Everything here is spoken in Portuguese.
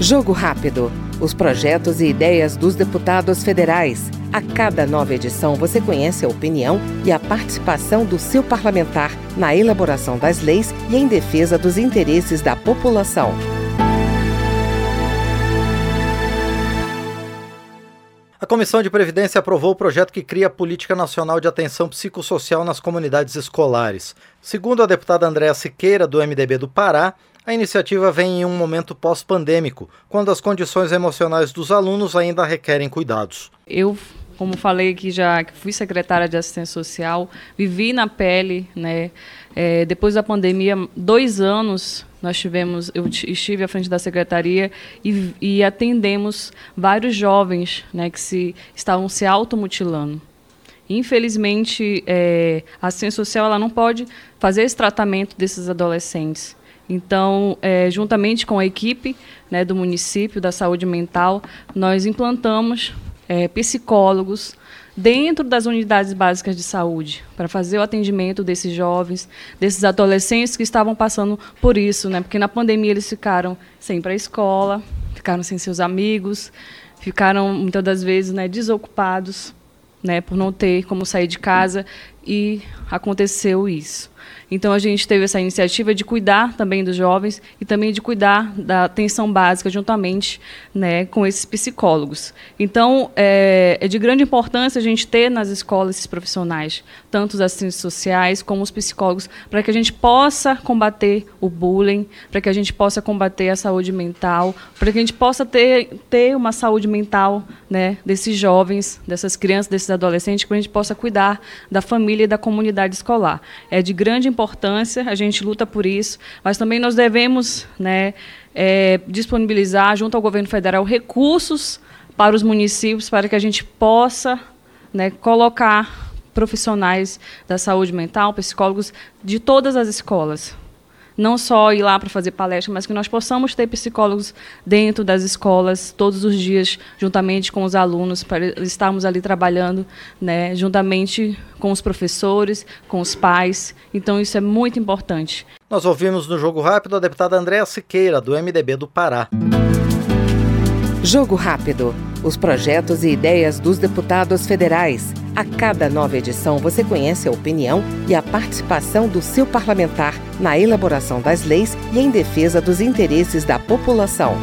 Jogo Rápido. Os projetos e ideias dos deputados federais. A cada nova edição você conhece a opinião e a participação do seu parlamentar na elaboração das leis e em defesa dos interesses da população. A Comissão de Previdência aprovou o projeto que cria a Política Nacional de Atenção Psicossocial nas Comunidades Escolares. Segundo a deputada Andréa Siqueira, do MDB do Pará, a iniciativa vem em um momento pós-pandêmico, quando as condições emocionais dos alunos ainda requerem cuidados. Eu como falei que já que fui secretária de assistência social, vivi na pele, né? É, depois da pandemia, dois anos nós tivemos, eu estive à frente da secretaria e, e atendemos vários jovens, né, que se estavam se automutilando. Infelizmente, é, a assistência social ela não pode fazer esse tratamento desses adolescentes. Então, é, juntamente com a equipe né, do município da saúde mental, nós implantamos é, psicólogos dentro das unidades básicas de saúde para fazer o atendimento desses jovens, desses adolescentes que estavam passando por isso, né? Porque na pandemia eles ficaram sem para a escola, ficaram sem seus amigos, ficaram muitas das vezes, né, desocupados, né, por não ter como sair de casa e aconteceu isso. Então a gente teve essa iniciativa de cuidar também dos jovens e também de cuidar da atenção básica juntamente né, com esses psicólogos. Então é, é de grande importância a gente ter nas escolas esses profissionais, tanto os assistentes sociais como os psicólogos, para que a gente possa combater o bullying, para que a gente possa combater a saúde mental, para que a gente possa ter, ter uma saúde mental né, desses jovens, dessas crianças, desses adolescentes, para a gente possa cuidar da família e da comunidade escolar. É de grande importância, a gente luta por isso, mas também nós devemos né, é, disponibilizar, junto ao governo federal, recursos para os municípios para que a gente possa né, colocar profissionais da saúde mental, psicólogos de todas as escolas não só ir lá para fazer palestra, mas que nós possamos ter psicólogos dentro das escolas todos os dias, juntamente com os alunos, para estarmos ali trabalhando, né, juntamente com os professores, com os pais. Então isso é muito importante. Nós ouvimos no Jogo Rápido a deputada Andréa Siqueira, do MDB do Pará. Jogo Rápido. Os projetos e ideias dos deputados federais. A cada nova edição você conhece a opinião e a participação do seu parlamentar na elaboração das leis e em defesa dos interesses da população.